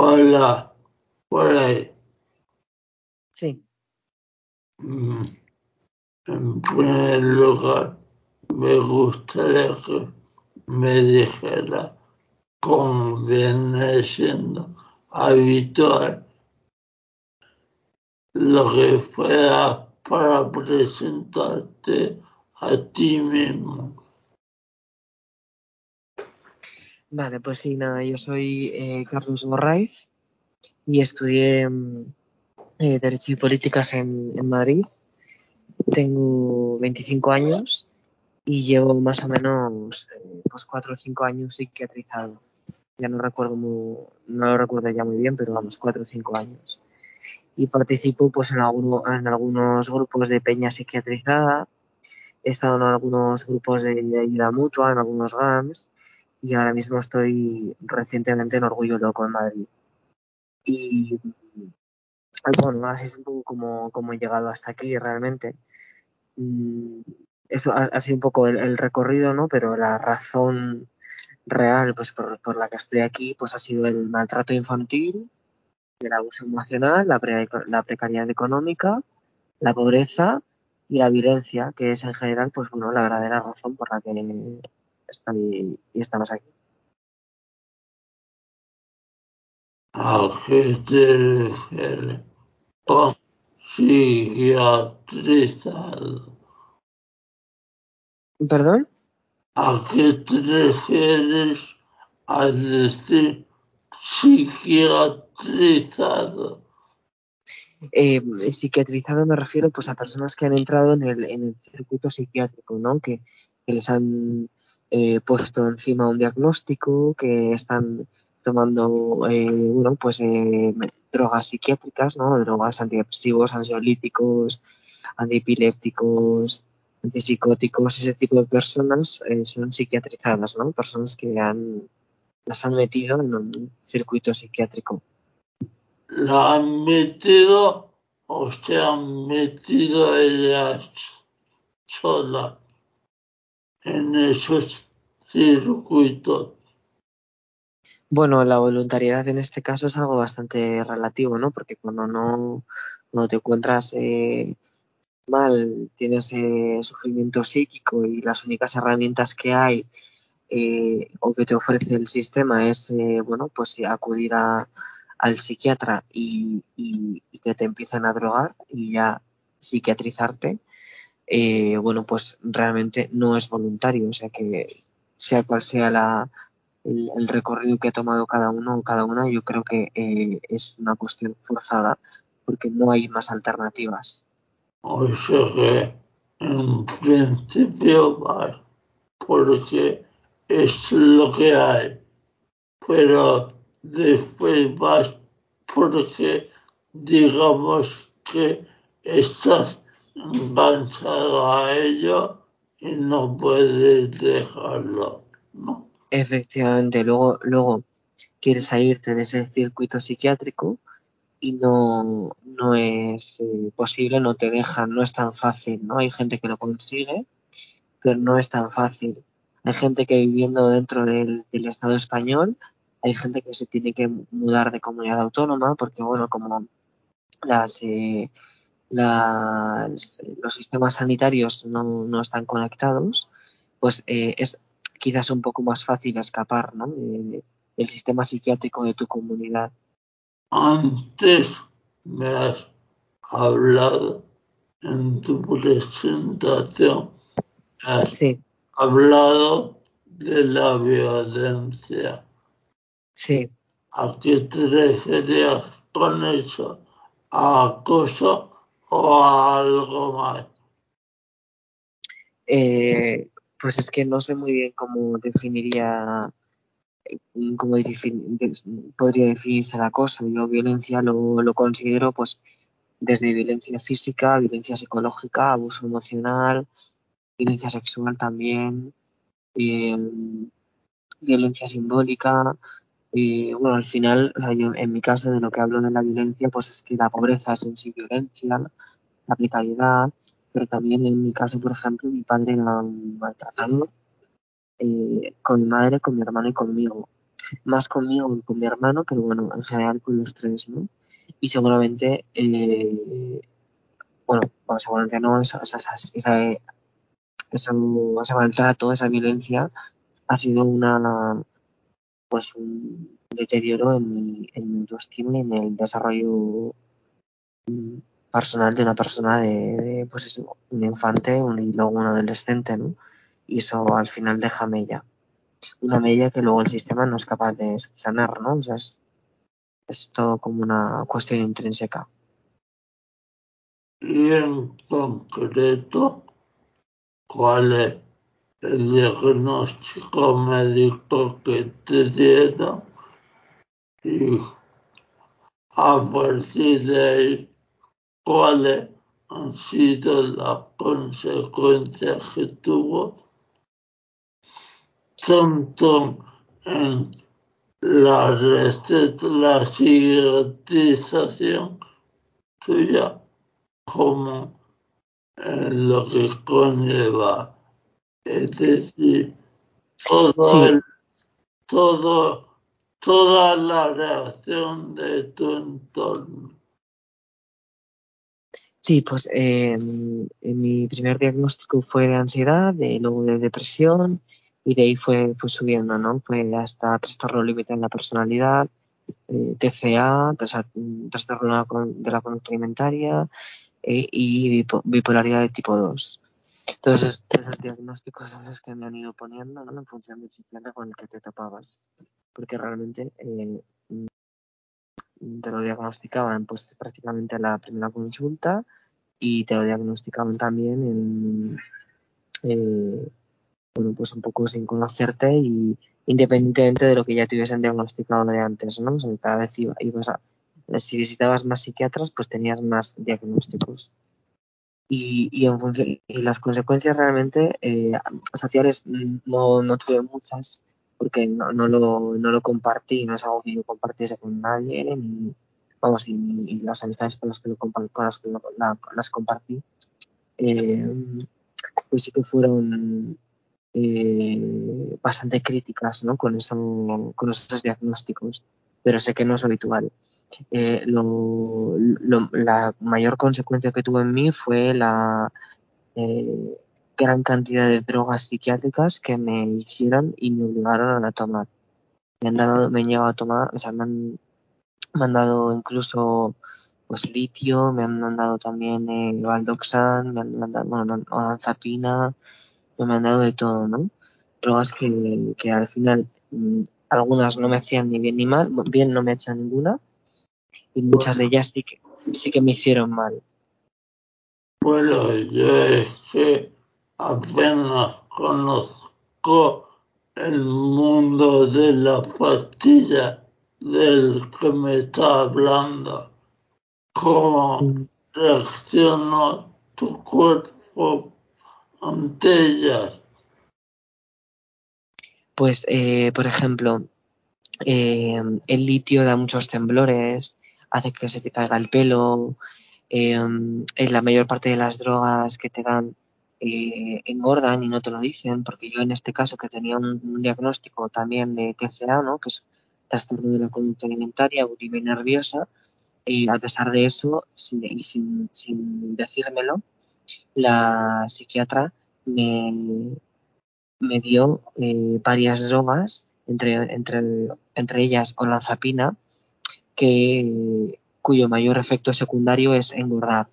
Hola, por ahí. Sí. Mm, En primer lugar, me gustaría que me dijera, como viene siendo habitual, lo que fuera para presentarte a ti mismo. Vale, pues sí, nada, yo soy eh, Carlos Borraiz y estudié mm, eh, Derecho y Políticas en, en Madrid. Tengo 25 años y llevo más o menos eh, pues 4 o 5 años psiquiatrizado. Ya no recuerdo muy, no lo recuerdo ya muy bien, pero vamos, 4 o 5 años. Y participo pues en, alguno- en algunos grupos de peña psiquiatrizada, he estado en algunos grupos de, de ayuda mutua, en algunos GAMS y ahora mismo estoy recientemente en Orgullo Loco en Madrid. Y bueno, así es un poco como, como he llegado hasta aquí realmente. Mm, Eso ha, ha sido un poco el, el recorrido, ¿no? Pero la razón real pues por, por la que estoy aquí pues ha sido el maltrato infantil, el abuso emocional, la, pre- la precariedad económica, la pobreza y la violencia, que es en general pues bueno la verdadera razón por la que estoy y estamos aquí. ¿A qué te refieres con psiquiatrizado? ¿Perdón? ¿A qué te refieres al decir psiquiatrizado? Eh, psiquiatrizado me refiero pues a personas que han entrado en el, en el circuito psiquiátrico, ¿no? Que, que les han eh, puesto encima un diagnóstico, que están tomando eh, bueno, pues, eh, drogas psiquiátricas, ¿no? Drogas antidepresivos, ansiolíticos, antipilépticos, antipsicóticos, ese tipo de personas eh, son psiquiatrizadas, ¿no? Personas que han, las han metido en un circuito psiquiátrico. ¿La han metido o se han metido ellas solas en esos circuitos? Bueno, la voluntariedad en este caso es algo bastante relativo, ¿no? Porque cuando no, cuando te encuentras eh, mal, tienes eh, sufrimiento psíquico y las únicas herramientas que hay eh, o que te ofrece el sistema es, bueno, pues acudir a, al psiquiatra y, y- que te empiecen a drogar y ya psiquiatrizarte, eh, bueno, pues realmente no es voluntario, o sea que sea cual sea la, el, recorrido que ha tomado cada uno o cada una, yo creo que eh, es una cuestión forzada porque no hay más alternativas. O sea que en principio va porque es lo que hay, pero después vas porque digamos que estás enganchado a ello y no puedes dejarlo. Efectivamente, luego, luego quieres salirte de ese circuito psiquiátrico y no, no es eh, posible, no te dejan, no es tan fácil, ¿no? Hay gente que lo consigue, pero no es tan fácil. Hay gente que viviendo dentro del, del Estado español, hay gente que se tiene que mudar de comunidad autónoma porque, bueno, como las, eh, los sistemas sanitarios no, no están conectados, pues eh, es quizás un poco más fácil escapar, ¿no? de- del sistema psiquiátrico de tu comunidad. Antes me has hablado en tu presentación, has Sí, hablado de la violencia. sí. ¿A qué te referías con eso? ¿A acoso o algo más? Eh, pues es que no sé muy bien cómo definiría, cómo defin- de- podría definirse el acoso. Yo violencia lo, lo considero pues desde violencia física, violencia psicológica, abuso emocional, violencia sexual también, eh, violencia simbólica. Y bueno, al final, yo, en mi caso, de lo que hablo de la violencia, pues es que la pobreza es en sí violencia, la precariedad, pero también en mi caso, por ejemplo, mi padre era un maltratado eh, con mi madre, con mi hermano y conmigo. más conmigo que con mi hermano, pero bueno, en general con los tres, ¿no? Y seguramente, eh, bueno, bueno, seguramente no, esa, esa, esa, ese maltrato, esa violencia ha sido una, pues un deterioro en mi, en mi y en el desarrollo personal de una persona de, pues un infante un, y luego un adolescente, ¿no? Y eso al final deja mella. Una mella que luego el sistema no es capaz de sanar, ¿no? O sea, es, es todo como una cuestión intrínseca. Y en concreto, ¿cuál es el diagnóstico médico que te dieron? Y a partir de ahí, ¿cuáles han sido las consecuencias que tuvo tanto en la la tuya como en lo que conlleva. Es decir, todo Sí. el, todo, toda la reacción de tu entorno. Sí, pues eh, mi primer diagnóstico fue de ansiedad, de, luego de depresión y de ahí fue, fue subiendo, ¿no? Fue hasta trastorno límite en la personalidad, eh, TCA, trastorno de la conducta alimentaria eh, y bipo- bipolaridad de tipo 2. Todos esos, diagnósticos son que me han ido poniendo, ¿no? En función del psiquiatra con el que te topabas. Porque realmente eh, te lo diagnosticaban pues prácticamente a la primera consulta y te lo diagnosticaban también en, eh, bueno, pues un poco sin conocerte y independientemente de lo que ya te hubiesen diagnosticado de antes, ¿no? O sea, cada vez iba- ibas a, si visitabas más psiquiatras, pues tenías más diagnósticos. Y, y en función, y las consecuencias realmente eh, sociales no, no tuve muchas porque no, no, lo, no lo compartí, no es algo que yo compartiese con nadie, ni, vamos, y, las amistades con las que, lo, compa- con las, que lo- la- las compartí, eh, pues sí que fueron eh, bastante críticas ¿no? con, eso, con esos diagnósticos, pero sé que no es habitual. Eh, la mayor consecuencia que tuvo en mí fue la eh, gran cantidad de drogas psiquiátricas que me hicieron y me obligaron a tomar. Me han dado, me han llevado a tomar, o sea, me han, me han dado incluso pues litio, me han dado también eh, valdoxan, me han dado, bueno, olanzapina, me han dado de todo, ¿no? Drogas que, que al final mm, algunas no me hacían ni bien ni mal, bien no me hecho ninguna y muchas de ellas sí que, sí que me hicieron mal. Bueno, yo es que apenas conozco el mundo de la pastilla del que me está hablando. ¿Cómo Mm. reacciona tu cuerpo ante ellas? Pues, eh, por ejemplo, eh, el litio da muchos temblores, hace que se te caiga el pelo, eh, en la mayor parte de las drogas que te dan eh, engordan y no te lo dicen, porque yo en este caso que tenía un, un diagnóstico también de TCA, ¿no? que es trastorno de la conducta alimentaria, bulimia nerviosa, y a pesar de eso, sin, y sin, sin decírmelo, la psiquiatra me, me dio eh, varias drogas, entre, ellas olanzapina, que, cuyo mayor efecto secundario es engordar.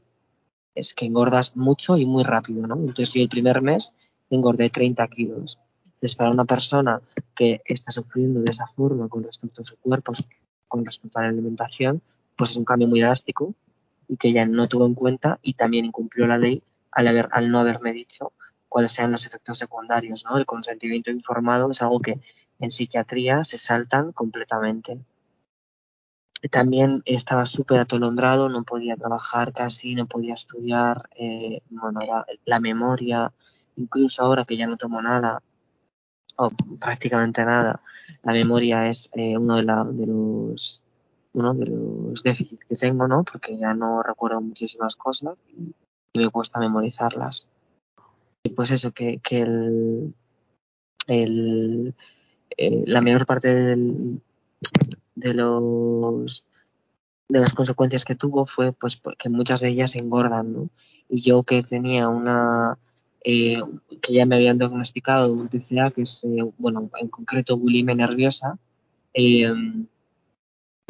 Es que engordas mucho y muy rápido, ¿no? Entonces yo el primer mes engordé 30 kilos. Entonces para una persona que está sufriendo de esa forma con respecto a su cuerpo, con respecto a la alimentación, pues es un cambio muy drástico y que ella no tuvo en cuenta y también incumplió la ley al, al no haberme dicho cuáles sean los efectos secundarios, ¿no? El consentimiento informado es algo que en psiquiatría se saltan completamente. También estaba súper atolondrado, no podía trabajar casi, no podía estudiar, eh, bueno, la, memoria, incluso ahora que ya no tomo nada, o prácticamente nada, la memoria es eh, uno de, la, de los uno de los déficits que tengo, ¿no? Porque ya no recuerdo muchísimas cosas y me cuesta memorizarlas. Pues eso, que, que el, eh, la mayor parte del, de los de las consecuencias que tuvo fue pues porque muchas de ellas engordan. Y yo que tenía una eh, que ya me habían diagnosticado un TCA, que es, eh, bueno, en concreto bulimia nerviosa,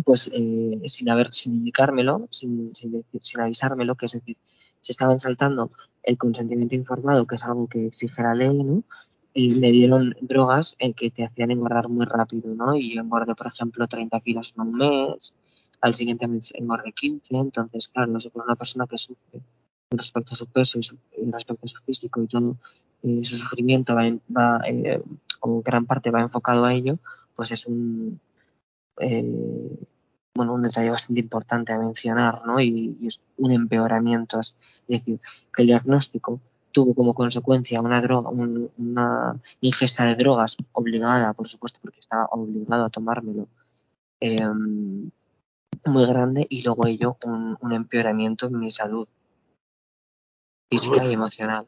pues sin haber, sin indicármelo, sin, sin, decir, sin avisármelo, que es decir, se estaban saltando el consentimiento informado, que es algo que exige la ley, ¿no? Y me dieron drogas en que te hacían engordar muy rápido, ¿no? Y yo engordé, por ejemplo, 30 kilos en un mes, al siguiente mes engordé 15, entonces, claro, no sé, por una persona que sufre respecto a su peso y, su, y respecto a su físico y todo, eh, su sufrimiento va, en, va eh, o gran parte va enfocado a ello, pues es un, eh, bueno, un detalle bastante importante a mencionar, ¿no? Y, y, es un empeoramiento, es decir, que el diagnóstico tuvo como consecuencia una droga, un, una ingesta de drogas obligada, por supuesto, porque estaba obligado a tomármelo, eh, muy grande y luego ello un, un empeoramiento en mi salud física Pues, y emocional.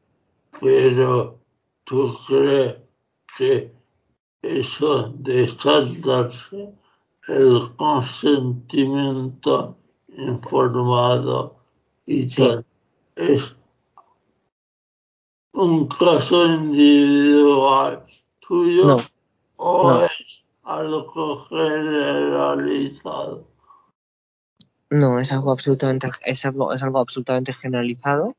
Pero tú crees que eso de saltarse el consentimiento informado y Sí. tal es un caso individual tuyo No, o no, es algo generalizado. no, es algo absolutamente, es algo, es algo absolutamente generalizado.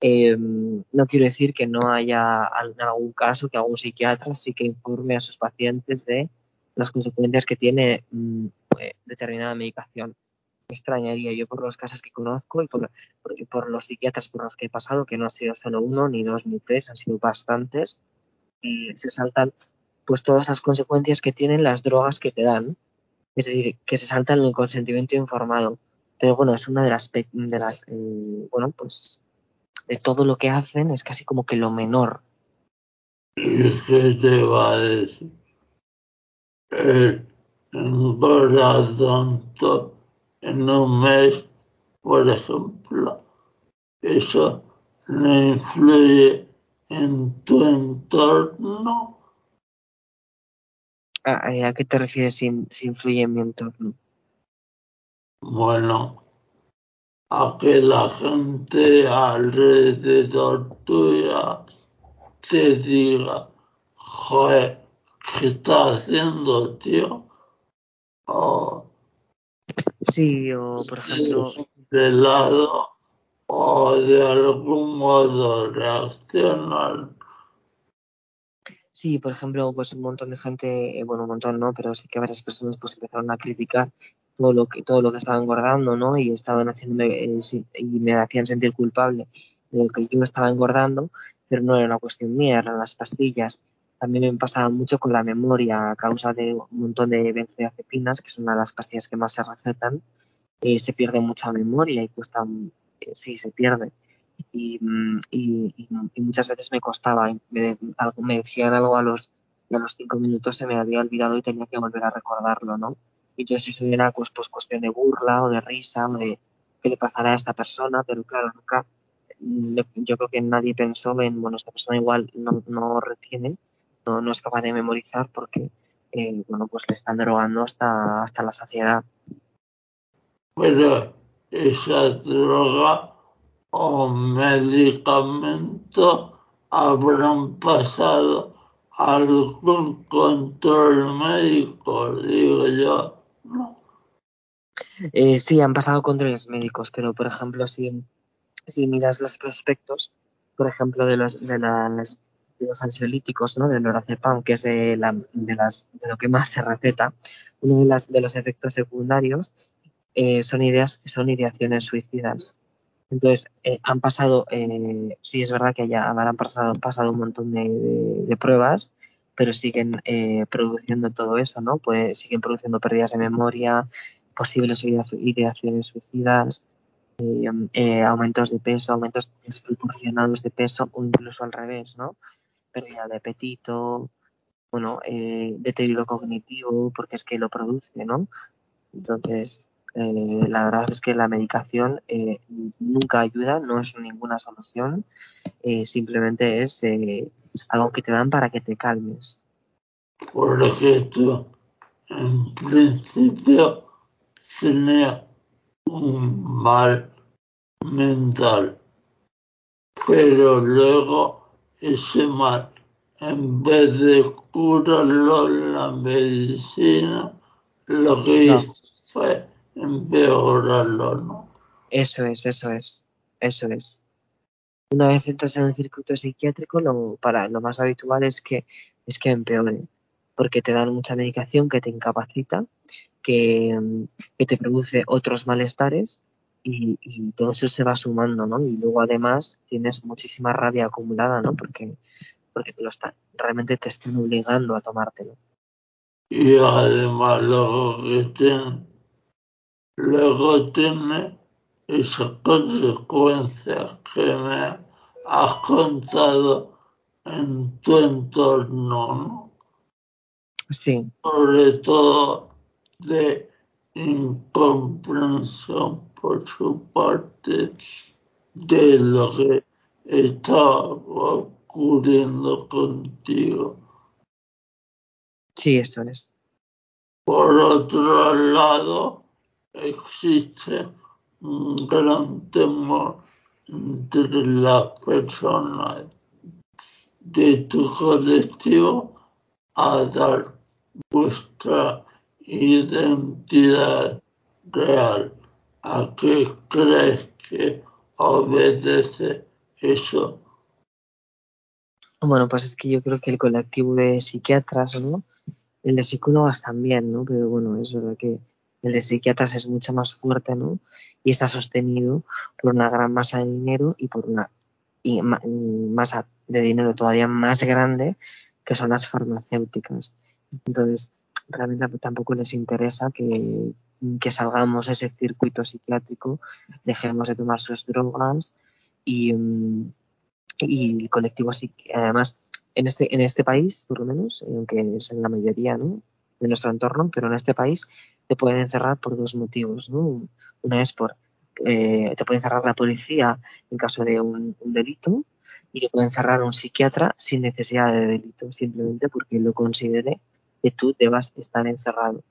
Eh, no quiero decir que no haya en algún caso que algún psiquiatra sí que informe a sus pacientes de las consecuencias que tiene mm, eh, determinada medicación. Me extrañaría yo por los casos que conozco y por, por, por, los psiquiatras por los que he pasado, que no ha sido solo uno, ni dos, ni tres, han sido bastantes, y se saltan pues todas las consecuencias que tienen las drogas que te dan. Es decir, que se saltan el consentimiento informado. Pero bueno, es una de las, de las eh, bueno, pues de todo lo que hacen es casi como que lo menor. ¿Y qué va a decir? El tanto en un mes, por ejemplo, eso no influye en tu entorno. ¿A, a qué te refieres si, si influye en mi entorno? Bueno, a que la gente alrededor tuya te diga, joder, ¿qué estás haciendo, tío? O Sí, o por ejemplo... de lado o de algún modo reaccionar. Sí, por ejemplo, pues un montón de gente, eh, bueno, un montón no, pero sí que varias personas pues empezaron a criticar todo lo que todo lo que estaba engordando, ¿no? Y estaban haciéndome eh, y me hacían sentir culpable de lo que yo estaba engordando, pero no era una cuestión mía, eran las pastillas. También me pasaba mucho con la memoria a causa de un montón de benzodiazepinas, que son una de las pastillas que más se recetan, eh, se pierde mucha memoria y cuesta, eh, sí, se pierde. Y, y, muchas veces me costaba, me, me decían algo a los, a los cinco minutos, se me había olvidado y tenía que volver a recordarlo, ¿no? Y entonces eso era pues, pues cuestión de burla o de risa o de qué le pasará a esta persona, pero claro, nunca, yo creo que nadie pensó en, bueno, esta persona igual no, no retiene, no, no es capaz de memorizar porque, eh, bueno, pues le están drogando hasta, hasta la saciedad. Pero esa droga o medicamento habrán pasado algún control médico, digo yo, ¿no? Eh, sí, han pasado controles médicos, pero por ejemplo, si, si miras los prospectos, por ejemplo, de los, de las, los ansiolíticos, ¿no? Del lorazepam, que es de, la, de, las, de lo que más se receta, uno de, las, de los efectos secundarios eh, son, ideas, son ideaciones suicidas. Entonces, eh, han pasado, eh, sí es verdad que ya habrán pasado, pasado un montón de, de, pruebas, pero siguen eh, produciendo todo eso, ¿no? Pues siguen produciendo pérdidas de memoria, posibles ideaciones suicidas, aumentos de peso, aumentos desproporcionados de peso o incluso al revés, ¿no? Pérdida de apetito, bueno, eh, deterioro cognitivo, porque es que lo produce, ¿no? Entonces, eh, la verdad es que la medicación eh, nunca ayuda, no es ninguna solución, eh, simplemente es algo que te dan para que te calmes. porque tú en principio tenía un mal mental, pero luego ese mal, en vez de curarlo la medicina, lo que No. hizo fue empeorarlo, ¿no? Eso es, eso es, eso es. Una vez entras en el circuito psiquiátrico, lo, para, lo más habitual es que, es que empeore, porque te dan mucha medicación que te incapacita, que, mm, que te produce otros malestares y, y todo eso se va sumando, ¿no? Y luego además tienes muchísima rabia acumulada, ¿no? Porque, porque te lo está, realmente te están obligando a tomártelo. Y además luego que tiene, luego tiene esas consecuencias que me has contado en tu entorno, ¿no? Sí, sobre todo de incomprensión por su parte de lo que estaba ocurriendo contigo. sí, eso es. Por otro lado, existe un gran temor entre las personas de tu colectivo a dar vuestra identidad real. ¿A qué crees que obedece eso? Bueno, pues es que yo creo que el colectivo de psiquiatras, ¿no? El de psicólogas también, ¿no? Pero bueno, es verdad que el de psiquiatras es mucho más fuerte, ¿no? Y está sostenido por una gran masa de dinero y por una y ma- masa de dinero todavía más grande que son las farmacéuticas. Entonces, realmente tampoco les interesa que, que salgamos a ese circuito psiquiátrico, dejemos de tomar sus drogas y, mm, y el colectivo además, en este, en este país, por lo menos, aunque es en la mayoría ¿no? de nuestro entorno, pero en este país te pueden encerrar por dos motivos. ¿no? Una es por, eh, te puede encerrar la policía en caso de un, un delito y te puede encerrar un psiquiatra sin necesidad de delito, simplemente porque lo considere que tú debas estar encerrado.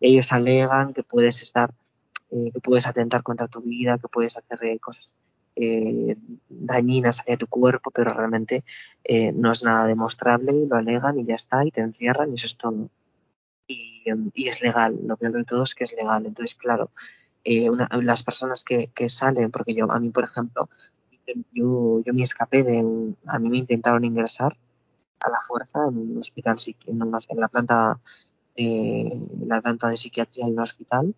Ellos alegan que puedes estar, eh, que puedes atentar contra tu vida, que puedes hacer eh, cosas eh, dañinas hacia tu cuerpo, pero realmente eh, no es nada demostrable, lo alegan y ya está, y te encierran y eso es todo. Y, em, y es legal, lo peor de todo es que es legal. Entonces, claro, eh, una- las personas que, que salen, porque yo, a mí, por ejemplo, yo, yo me escapé de, a mí me intentaron ingresar a la fuerza en un hospital, en, en la planta, eh, la planta de psiquiatría de un hospital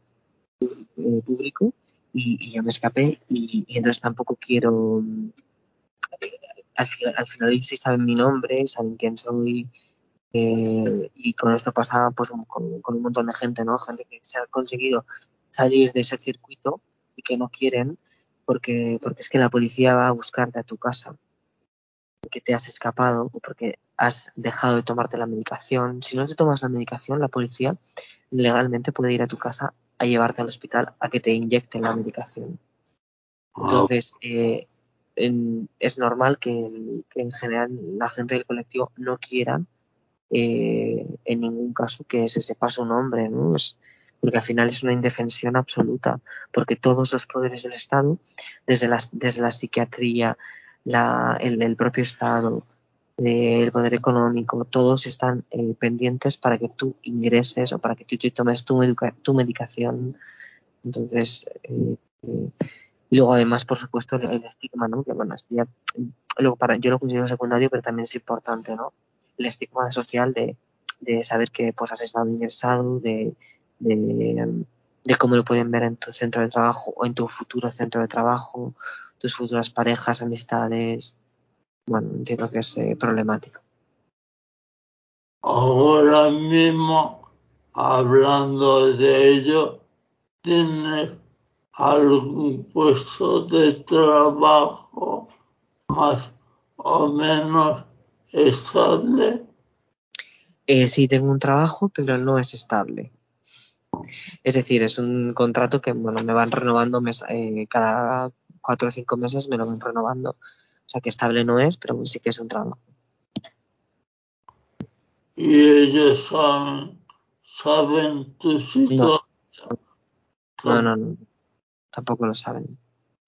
eh, público y, y yo me escapé y, entonces tampoco quiero al, fi- al final ellos saben mi nombre, saben quién soy eh, y con esto pasa pues con, con un montón de gente, ¿no? Gente que se ha conseguido salir de ese circuito y que no quieren porque, porque es que la policía va a buscarte a tu casa porque te has escapado o porque has dejado de tomarte la medicación. Si no te tomas la medicación, la policía legalmente puede ir a tu casa a llevarte al hospital a que te inyecten la medicación. Entonces, eh, en- es normal que, que en general la gente del colectivo no quiera eh, en ningún caso que se sepa su nombre, ¿no? Es- porque al final es una indefensión absoluta, porque todos los poderes del Estado, desde la, desde la psiquiatría, la, el, el propio Estado, eh, el poder económico, todos están eh, pendientes para que tú ingreses o para que tú tomes tu, tu medicación. Entonces, eh, eh, y luego además, por supuesto, el, estigma, ¿no? Que bueno, ya, luego para, yo lo considero secundario, pero también es importante, ¿no? El estigma social de, de saber que pues has estado ingresado, de, de cómo lo pueden ver en tu centro de trabajo o en tu futuro centro de trabajo, tus futuras parejas, amistades. Bueno, entiendo que es eh, problemático. Ahora mismo, hablando de ello, ¿tienes algún puesto de trabajo más o menos estable? Eh, sí, tengo un trabajo, pero no es estable. Es decir, es un contrato que bueno, me van renovando mes, eh, cada cuatro o cinco meses, me lo van renovando. O sea que estable no es, pero sí que es un trabajo. y ellos saben, saben tu situación. No, no, no. Tampoco lo saben.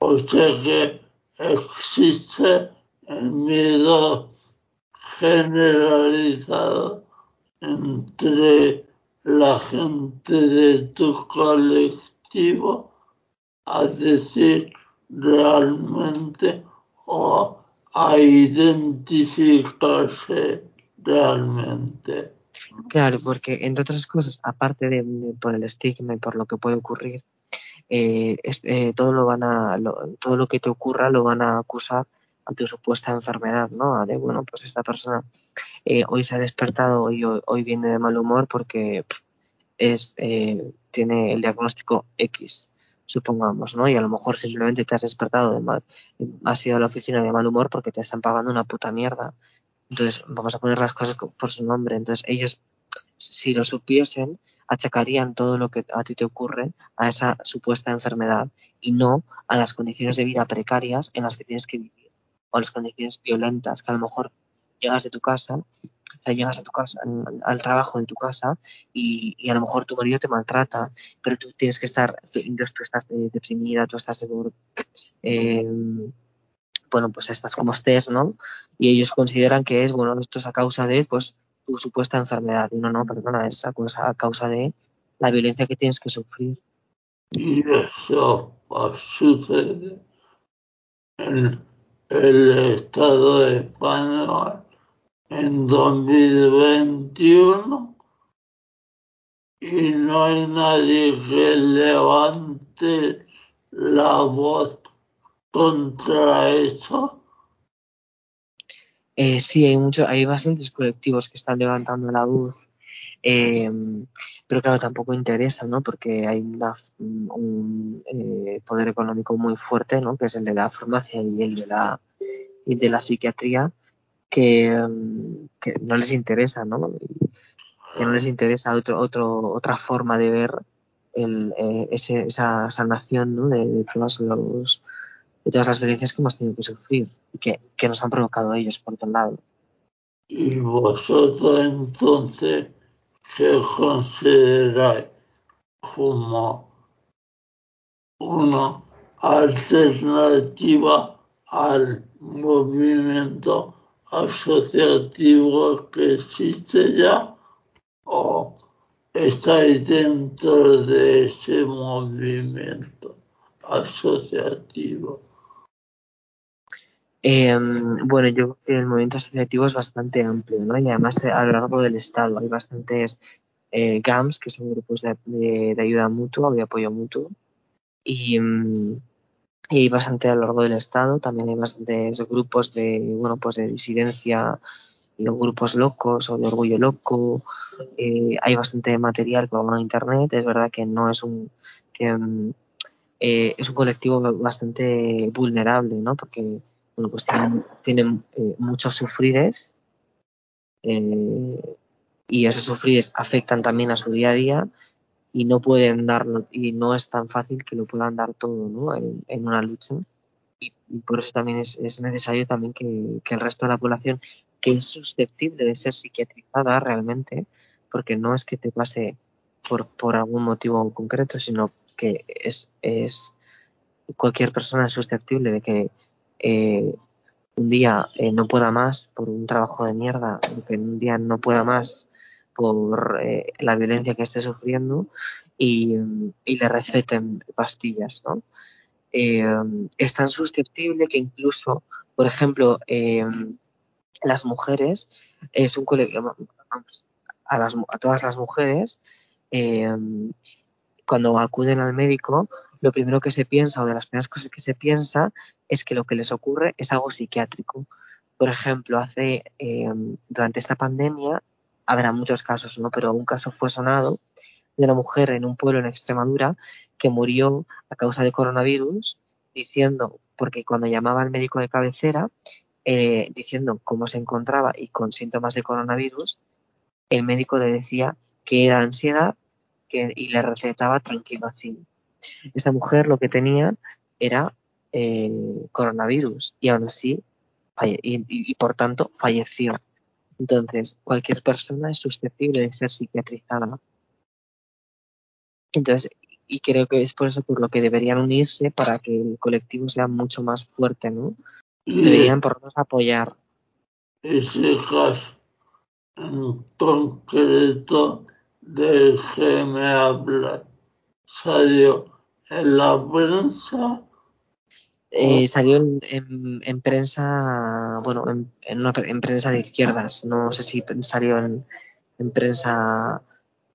O sea que existe el miedo generalizado entre la gente de tu colectivo a decir realmente o a identificarse realmente. Claro, porque entre otras cosas, aparte de, por el estigma y por lo que puede ocurrir, eh, eh, todo lo van a todo lo que te ocurra lo van a acusar a tu supuesta enfermedad, ¿no? De bueno, pues esta persona eh, hoy se ha despertado y hoy, hoy, viene de mal humor porque es tiene el diagnóstico X, supongamos, ¿no? Y a lo mejor simplemente te has despertado de mal, has ido a la oficina de mal humor porque te están pagando una puta mierda. Entonces, vamos a poner las cosas por su nombre. Entonces, ellos, si lo supiesen, achacarían todo lo que a ti te ocurre a esa supuesta enfermedad y no a las condiciones de vida precarias en las que tienes que vivir o a las condiciones violentas que a lo mejor llegas de tu casa, o sea, llegas a tu casa, al trabajo de tu casa y, a lo mejor tu marido te maltrata, pero tú tienes que estar, entonces tú estás deprimida, tú estás seguro, eh, bueno, pues estás como estés, ¿no? Y ellos consideran que es, bueno, esto es a causa de, pues, tu supuesta enfermedad. Y no, no, perdona, es a causa de la violencia que tienes que sufrir. Y eso sucede en el Estado de España en 2021 y no hay nadie que levante la voz contra eso. Eh, sí, hay mucho, hay bastantes colectivos que están levantando la voz, eh, pero claro, tampoco interesa, ¿no? Porque hay un eh, poder económico muy fuerte, ¿no? Que es el de la farmacia y el de la, y de la psiquiatría, que, que no les interesa, ¿no? Que no les interesa otro, otro, otra forma de ver el, eh, ese, esa sanación, ¿no? De, de todos los de todas las violencias que hemos tenido que sufrir y que, que nos han provocado ellos, por otro lado. ¿Y vosotros entonces qué consideráis como una alternativa al movimiento asociativo que existe ya o estáis dentro de ese movimiento asociativo? Eh, bueno, yo creo que el movimiento asociativo es bastante amplio, ¿no? Y además a lo largo del Estado hay bastantes eh, GAMS, que son grupos de, de, de, ayuda mutua o de apoyo mutuo, y, y, hay bastante a lo largo del Estado. También hay bastantes grupos de, bueno, pues de disidencia, los grupos locos o de orgullo loco. Eh, hay bastante material que va a Internet. Es verdad que no es un... Que, eh, es un colectivo bastante vulnerable, ¿no? Porque bueno, pues tienen, eh, muchos sufrires y esos sufrires afectan también a su día a día y no pueden darlo y no es tan fácil que lo puedan dar todo ¿no? en, una lucha y, y, por eso también es, es necesario también que, que, el resto de la población que es susceptible de ser psiquiatrizada realmente porque no es que te pase por, por algún motivo concreto sino que es, es cualquier persona es susceptible de que eh, un día eh, no pueda más por un trabajo de mierda, que un día no pueda más por eh, la violencia que esté sufriendo y, y le receten pastillas, ¿no? Eh, es tan susceptible que incluso, por ejemplo, eh, las mujeres es un colectivo, a, las, a todas las mujeres, cuando acuden al médico, lo primero que se piensa o de las primeras cosas que se piensa es que lo que les ocurre es algo psiquiátrico. Por ejemplo, hace eh, durante esta pandemia habrá muchos casos, ¿no? Pero un caso fue sonado de una mujer en un pueblo en Extremadura que murió a causa de coronavirus diciendo, porque cuando llamaba al médico de cabecera, eh, diciendo cómo se encontraba y con síntomas de coronavirus, el médico le decía que era ansiedad que, y le recetaba tranquilacin. Esta mujer lo que tenía era eh, coronavirus y aún así y, y, por tanto falleció. Entonces, cualquier persona es susceptible de ser psiquiatrizada. Entonces, y creo que es por eso por lo que deberían unirse para que el colectivo sea mucho más fuerte, ¿no? Deberían por lo menos apoyar. Ese caso en concreto del que me habla salió en la prensa. Eh, salió en, en, prensa, bueno, en, en, una, en prensa de izquierdas. No sé si salió en, en prensa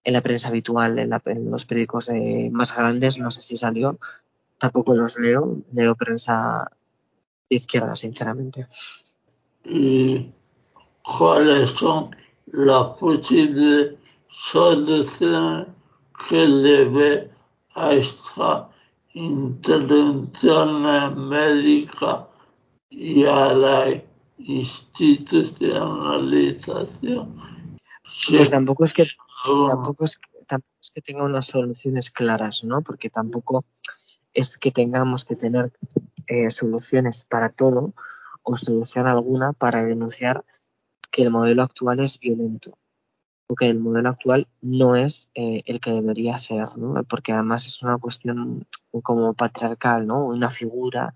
en la prensa habitual, en, la, en los periódicos eh, más grandes, no sé si salió, tampoco los leo, leo prensa de izquierda, sinceramente. ¿Y cuáles son las posibles soluciones que le ve a esta intervención médica y a la institucionalización. Pues tampoco es que tampoco es, tampoco es que tenga unas soluciones claras, ¿no? Porque tampoco es que tengamos que tener eh, soluciones para todo o solución alguna para denunciar que el modelo actual es violento o que el modelo actual no es eh, el que debería ser, ¿no? Porque además es una cuestión como patriarcal, ¿no? Una figura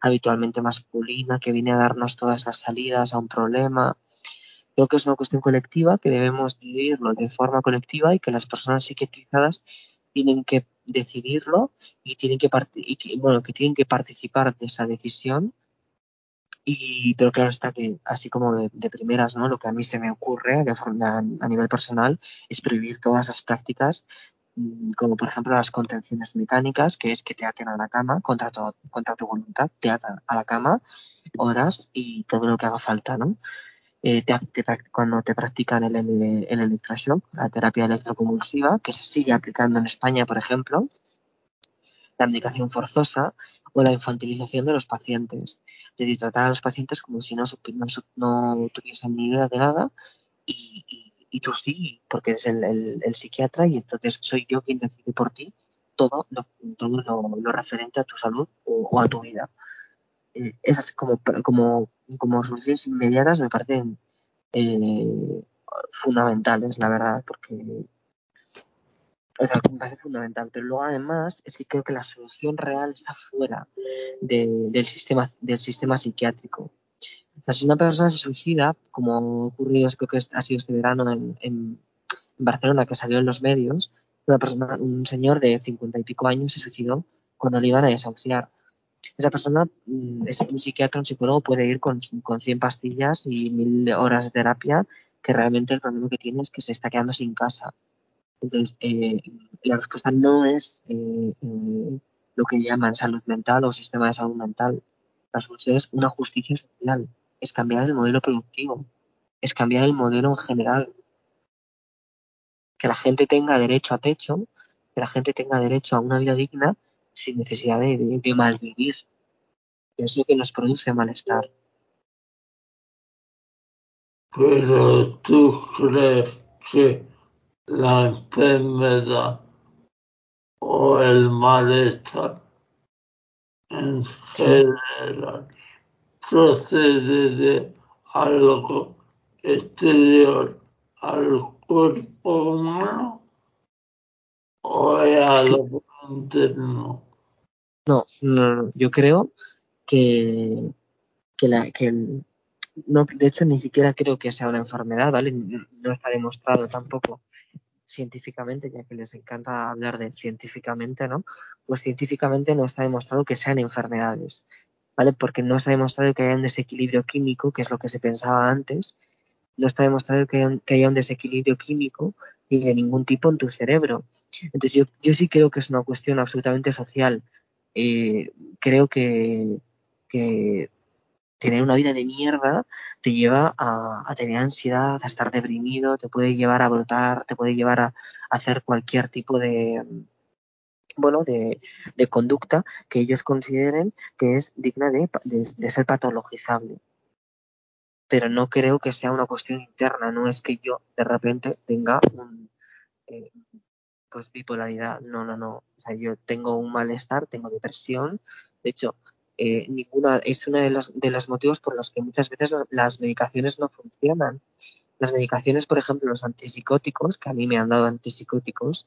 habitualmente masculina que viene a darnos todas las salidas a un problema Creo que es una cuestión colectiva que debemos vivirlo de forma colectiva y que las personas psiquiatrizadas tienen que decidirlo y tienen que, y bueno, que tienen que participar de esa decisión. Y, pero claro está que, así como de, primeras, ¿no? lo que a mí se me ocurre a nivel personal es prohibir todas esas prácticas, mm, como por ejemplo las contenciones mecánicas, que es que te aten a la cama contra tu, contra tu voluntad, te atan a la cama horas y todo lo que haga falta, ¿no? eh, te, te, cuando te practican el electroshock, la terapia electroconvulsiva, que se sigue aplicando en España, por ejemplo, la medicación forzosa o la infantilización de los pacientes. Es decir, tratar a los pacientes como si no, no, no tuviesen ni idea de nada y, tú sí, porque eres el, psiquiatra y entonces soy yo quien decide por ti todo lo, todo lo, referente a tu salud o, a tu vida eh, esas como, como, como soluciones inmediatas me parecen eh, fundamentales, la verdad, porque o sea, me parece fundamental. Pero luego además es que creo que la solución real está fuera de, del, sistema, del sistema psiquiátrico. O si una persona se suicida, como ha ocurrido, creo que ha sido este verano en, en Barcelona, que salió en los medios, una persona, un señor de cincuenta y pico años se suicidó cuando le iban a desahuciar esa persona, mm, ese, un psiquiatra, un psicólogo puede ir con, con 100 pastillas y mil horas de terapia, que realmente el problema que tiene es que se está quedando sin casa. Entonces, eh, la respuesta no es eh, eh, lo que llaman salud mental o sistema de salud mental. La solución es una justicia social, es cambiar el modelo productivo, es cambiar el modelo en general. Que la gente tenga derecho a techo, que la gente tenga derecho a una vida digna sin necesidad de, de, de malvivir. Es lo que nos produce malestar. Pero tú crees que la enfermedad o el malestar en general procede de algo exterior al cuerpo humano o es algo interno. No, no, no, yo creo que, que, la, que no, de hecho ni siquiera creo que sea una enfermedad, ¿vale? No está demostrado tampoco científicamente, ya que les encanta hablar de científicamente, ¿no? Pues científicamente no está demostrado que sean enfermedades, ¿vale? Porque no está demostrado que haya un desequilibrio químico, que es lo que se pensaba antes, no está demostrado que haya, que haya un desequilibrio químico ni de ningún tipo en tu cerebro. Entonces yo, yo sí creo que es una cuestión absolutamente social. Eh, creo que, que tener una vida de mierda te lleva a, tener ansiedad, a estar deprimido, te puede llevar a brotar, te puede llevar a, hacer cualquier tipo de bueno de, conducta que ellos consideren que es digna de, ser patologizable. Pero no creo que sea una cuestión interna, no es que yo de repente tenga un eh, pues bipolaridad, no, no, no. O sea, yo tengo un malestar, tengo depresión, de hecho, eh, es uno de los, motivos por los que muchas veces las medicaciones no funcionan Las medicaciones, por ejemplo, los antipsicóticos, que a mí me han dado antipsicóticos,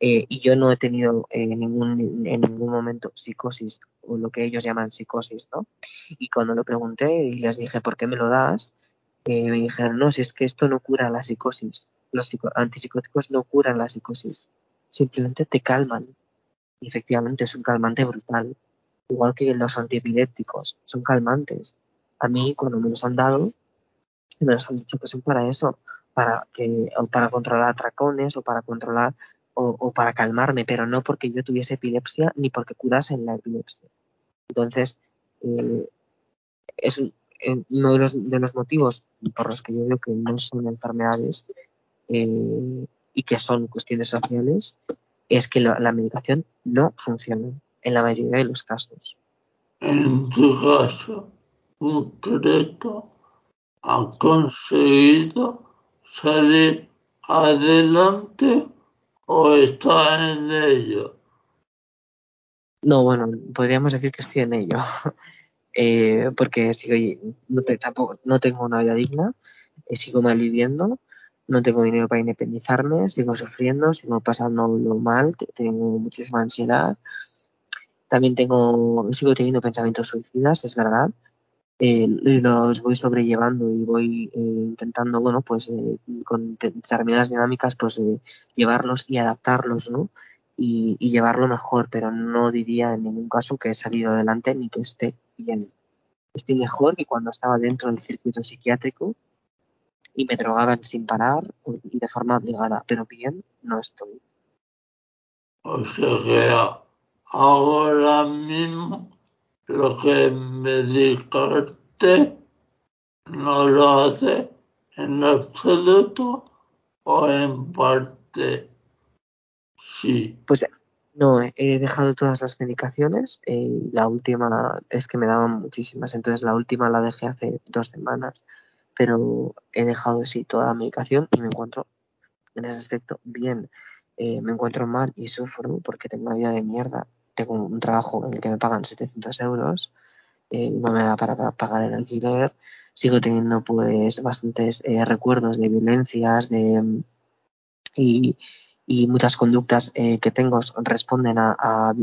eh, y yo no he tenido en, ningún, en ningún momento psicosis o lo que ellos llaman psicosis, ¿no? Y cuando lo pregunté y les dije, ¿por qué me lo das? Eh, me dijeron, no, si es que esto no cura la psicosis. Los antipsicóticos no curan la psicosis, simplemente te calman. Y efectivamente es un calmante brutal, igual que los antiepilépticos, son calmantes. A mí, cuando me los han dado, me los han dicho que son para eso, para, que, para controlar atracones o para controlar o, para calmarme, pero no porque yo tuviese epilepsia ni porque curasen la epilepsia. Entonces, eh, es eh, uno de los, de los, motivos por los que yo veo que no son enfermedades eh, y que son cuestiones sociales, es que la, medicación no funciona en la mayoría de los casos. En tu caso concreto, ha conseguido salir adelante o está en ello? No, bueno, podríamos decir que estoy en ello, eh, porque sigo, no, tampoco, no tengo una vida digna, eh, sigo malviviendo, no tengo dinero para independizarme, sigo sufriendo, sigo pasando lo mal, tengo muchísima ansiedad, también tengo, sigo teniendo pensamientos suicidas, es verdad, eh, los voy sobrellevando y voy eh, intentando, bueno, pues eh, con determinadas dinámicas, pues eh, llevarlos y adaptarlos, ¿no? Y, llevarlo mejor, pero no diría en ningún caso que he salido adelante ni que esté bien. Estoy mejor que cuando estaba dentro del circuito psiquiátrico y me drogaban sin parar y de forma obligada, pero bien no estoy. O sea ahora mismo lo que medicarte no lo hace en absoluto o en parte sí. Pues no, he dejado todas las medicaciones. Eh, la última es que me daban muchísimas, entonces la última la dejé hace dos semanas, pero he dejado sí toda la medicación y me encuentro en ese aspecto bien. Eh, me encuentro mal y sufro porque tengo una vida de mierda tengo un trabajo en el que me pagan 700 euros, eh, no me da para pagar el alquiler, sigo teniendo pues bastantes eh, recuerdos de violencias de, y, y muchas conductas eh, que tengo responden a, a,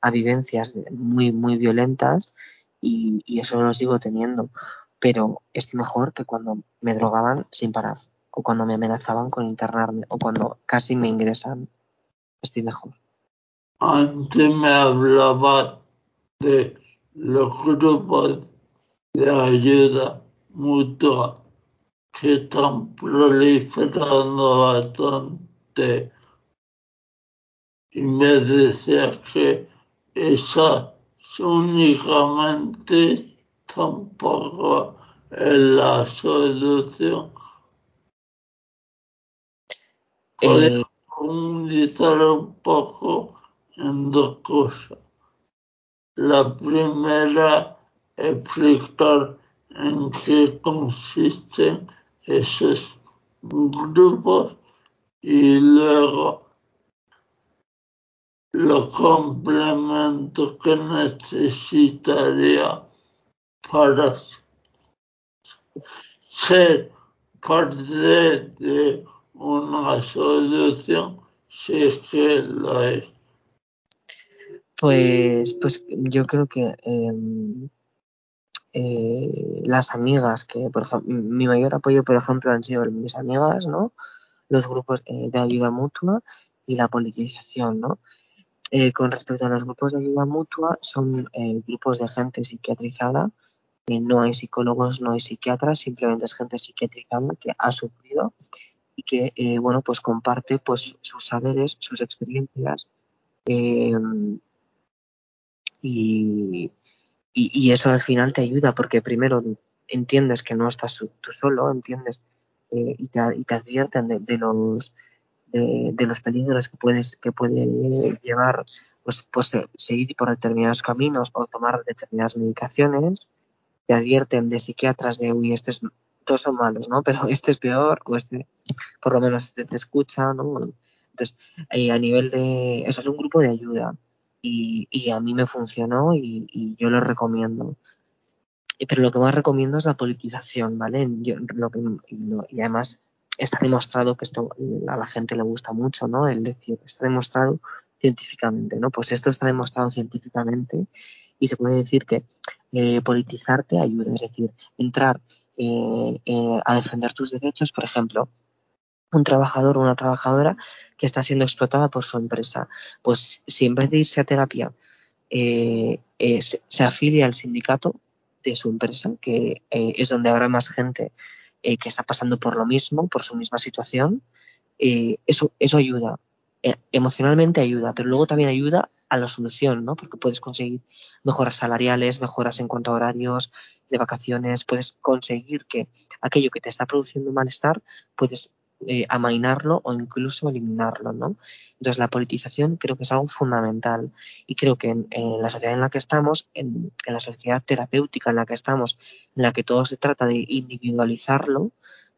a, vivencias muy, muy violentas y, y, eso lo sigo teniendo. Pero es mejor que cuando me drogaban sin parar, o cuando me amenazaban con internarme, o cuando casi me ingresan. Estoy mejor. Antes me hablaba de los grupos de ayuda mutua que están proliferando bastante y me decía que esa únicamente tampoco es la solución. Puedes eh, un poco en dos cosas. La primera, explicar en qué consisten esos grupos y luego los complementos que necesitaría para ser parte de una solución si es que lo es. Pues, pues yo creo que eh, eh, las amigas, que por ejemplo, mi mayor apoyo, por ejemplo, han sido mis amigas, ¿no? Los grupos eh, de ayuda mutua y la politización, ¿no? Eh, con respecto a los grupos de ayuda mutua, son eh, grupos de gente psiquiatrizada, no hay psicólogos, no hay psiquiatras, simplemente es gente psiquiatrizada que ha sufrido y que, eh, bueno, pues comparte pues sus saberes, sus experiencias, eh, y, y, eso al final te ayuda porque primero entiendes que no estás tú solo, entiendes eh, y, te, y, te, advierten de, de los de, de, los peligros que puedes que puede llevar pues, pues seguir por determinados caminos o tomar determinadas medicaciones. Te advierten de psiquiatras de uy este es todos son malos no pero este es peor o este por lo menos este te escucha no entonces eh, a nivel de eso es un grupo de ayuda y, y a mí me funcionó y, yo lo recomiendo. pero lo que más recomiendo es la politización, ¿vale? y además está demostrado que esto a la gente le gusta mucho, ¿no? El está demostrado científicamente, ¿no? Pues esto está demostrado científicamente y se puede decir que eh, politizarte ayuda, es decir, entrar eh, eh, a defender tus derechos, por ejemplo, un trabajador o una trabajadora que está siendo explotada por su empresa, pues si en vez de irse a terapia se, se, afilia al sindicato de su empresa, que es donde habrá más gente que está pasando por lo mismo, por su misma situación, eso, eso ayuda. emocionalmente ayuda, pero luego también ayuda a la solución, ¿no? Porque puedes conseguir mejoras salariales, mejoras en cuanto a horarios de vacaciones, puedes conseguir que aquello que te está produciendo malestar, puedes eh, amainarlo o incluso eliminarlo, ¿no? Entonces la politización creo que es algo fundamental y creo que en, la sociedad en la que estamos, en, la sociedad terapéutica en la que estamos, en la que todo se trata de individualizarlo,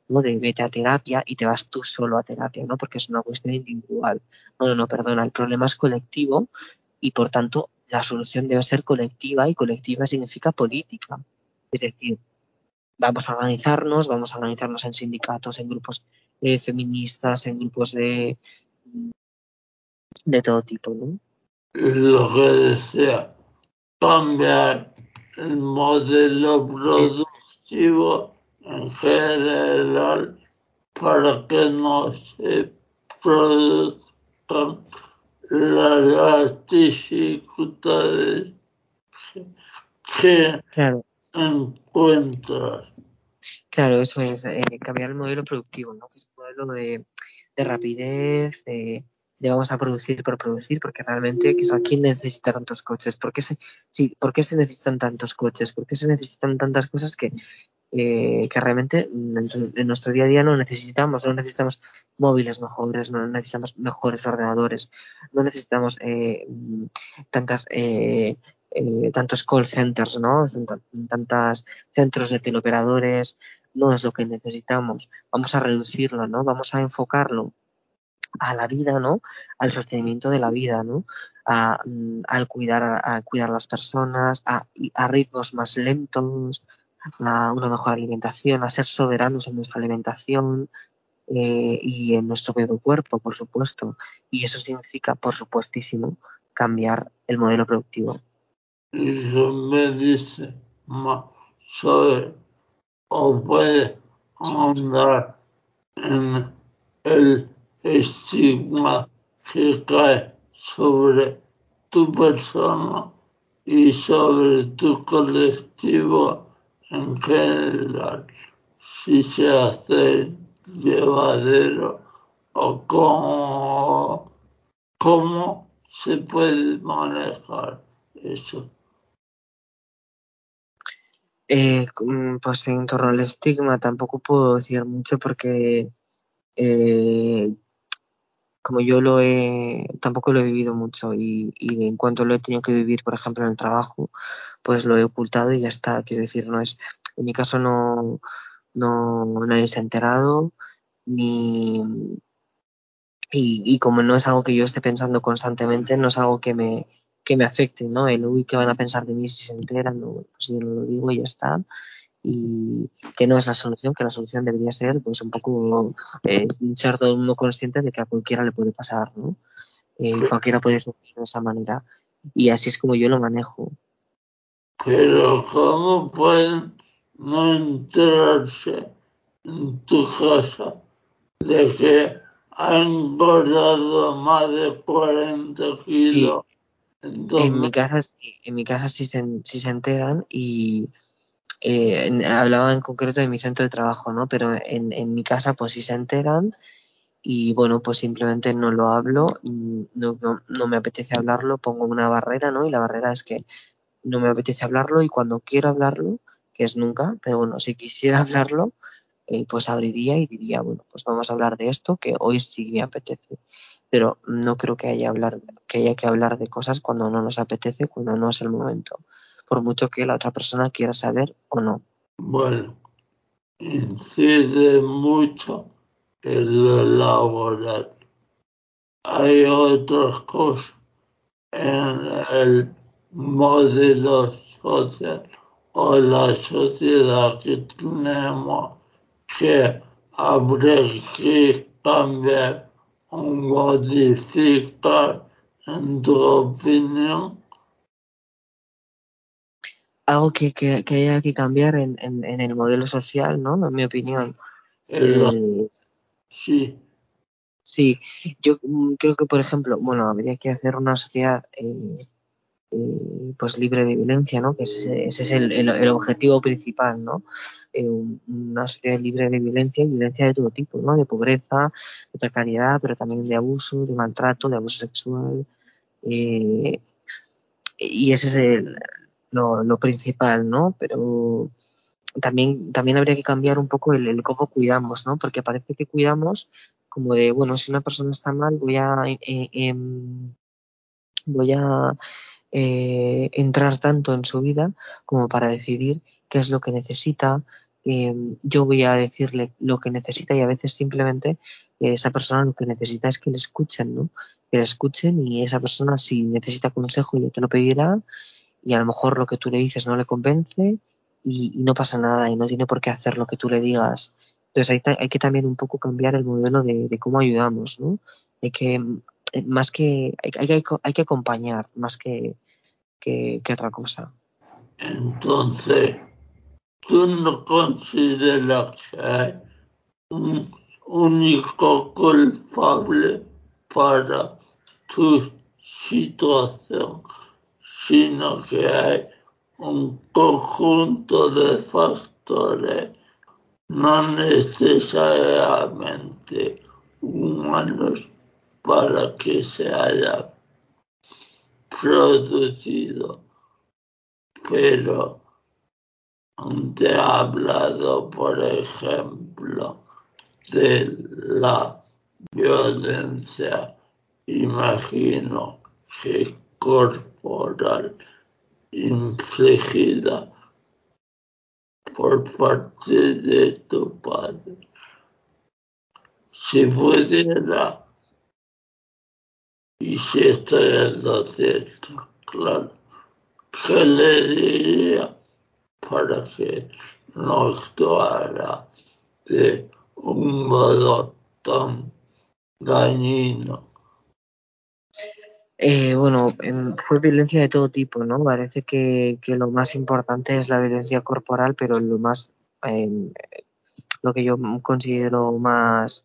¿no? de vete a terapia y te vas tú solo a terapia, ¿no? Porque es una cuestión individual. No, no, no, perdona, el problema es colectivo y por tanto la solución debe ser colectiva y colectiva significa política. Es decir, vamos a organizarnos, vamos a organizarnos en sindicatos, en grupos eh, feministas, en grupos de, de todo tipo, ¿no? Lo que decía, cambiar el modelo productivo en general para que no se produzcan las dificultades que claro. encuentras. Claro, eso es, eh, cambiar el modelo productivo, ¿no? De, de rapidez, de, de, vamos a producir por producir, porque realmente, ¿quién necesita tantos coches? ¿Por qué, se, sí, ¿Por qué se necesitan tantos coches? ¿Por qué se necesitan tantas cosas que, eh, que realmente en, nuestro día a día no necesitamos, no necesitamos móviles mejores, no necesitamos mejores ordenadores, no necesitamos eh, tantas eh, eh, tantos call centers, ¿no? Tantos centros de teleoperadores, no es lo que necesitamos. Vamos a reducirlo, ¿no? Vamos a enfocarlo a la vida, ¿no? Al sostenimiento de la vida, ¿no? A, mm, al cuidar a, cuidar las personas, a, ritmos más lentos, a una mejor alimentación, a ser soberanos en nuestra alimentación eh, y en nuestro propio cuerpo, por supuesto. Y eso significa, por supuestísimo, cambiar el modelo productivo. Y me dice o puede andar en el estigma que cae sobre tu persona y sobre tu colectivo en general, si se hace llevadero o cómo, cómo se puede manejar eso. Eh, mm, pues en torno al estigma tampoco puedo decir mucho porque eh, como yo lo he, tampoco lo he vivido mucho y, en cuanto lo he tenido que vivir, por ejemplo, en el trabajo, pues lo he ocultado y ya está. Quiero decir, no es, en mi caso no, no nadie se ha enterado ni y, y, como no es algo que yo esté pensando constantemente, no es algo que me, que me afecte, ¿no? El uy, ¿qué van a pensar de mí si se enteran? No, pues yo no lo digo y ya está y que no es la solución, que la solución debería ser pues un poco eh, ser todo el mundo consciente de que a cualquiera le puede pasar, ¿no? Eh, cualquiera puede sufrir de esa manera y así es como yo lo manejo. Pero ¿cómo pueden no enterarse en tu casa de que han engordado más de 40 kilos? Sí. En mi casa sí, en mi casa sí se, sí se enteran y eh, hablaba en concreto de mi centro de trabajo, ¿no? Pero en, en, mi casa pues sí se enteran y bueno, pues simplemente no lo hablo, no, no, no, me apetece hablarlo, pongo una barrera, ¿no? Y la barrera es que no me apetece hablarlo y cuando quiero hablarlo, que es nunca, pero bueno, si quisiera hablarlo, eh, pues abriría y diría, bueno, pues vamos a hablar de esto que hoy sí me apetece. Pero no creo que haya, hablar, que haya que hablar de cosas cuando no nos apetece, cuando no es el momento por mucho que la otra persona quiera saber o no. Bueno, incide mucho en lo laboral. Hay otras cosas en el modelo social o la sociedad que tenemos que habría que cambiar en tu opinión? Algo que, que, que haya que cambiar en, en, en, el modelo social, ¿no? En mi opinión. Eh, sí. Sí, yo mm, creo que, por ejemplo, bueno, habría que hacer una sociedad eh, eh, pues libre de violencia, ¿no? Que ese, ese es el, el, el, objetivo principal, ¿no? Eh, una sociedad libre de violencia y violencia de todo tipo, ¿no? De pobreza, de precariedad, pero también de abuso, de maltrato, de abuso sexual. Eh, y ese es el, lo, principal, ¿no? Pero también, también habría que cambiar un poco el, cómo cuidamos, ¿no? Porque parece que cuidamos como de, bueno, si una persona está mal, voy a, eh, eh, voy a eh, entrar tanto en su vida como para decidir qué es lo que necesita. Yo voy a decirle lo que necesita y a veces simplemente esa persona lo que necesita es que le escuchen, ¿no? Que le escuchen y esa persona si necesita consejo ya te lo pedirá y a lo mejor lo que tú le dices no le convence y, no pasa nada y no tiene por qué hacer lo que tú le digas entonces hay, hay que también un poco cambiar el modelo de, cómo ayudamos, ¿no? Hay que, más que, hay, hay, hay que acompañar más que, que otra cosa. Entonces, ¿tú no consideras que hay un único culpable para tu situación, sino que hay un conjunto de factores no necesariamente humanos para que se haya producido, pero te he hablado, por ejemplo, de la violencia, imagino que corporal infligida por parte de tu padre. Si pudiera, y si estoy en lo cierto, claro, ¿qué le diría para que no actuara de un modo tan dañino? Eh, bueno, fue violencia de todo tipo, ¿no? Parece que, que, lo más importante es la violencia corporal, pero lo más, eh, lo que yo considero más,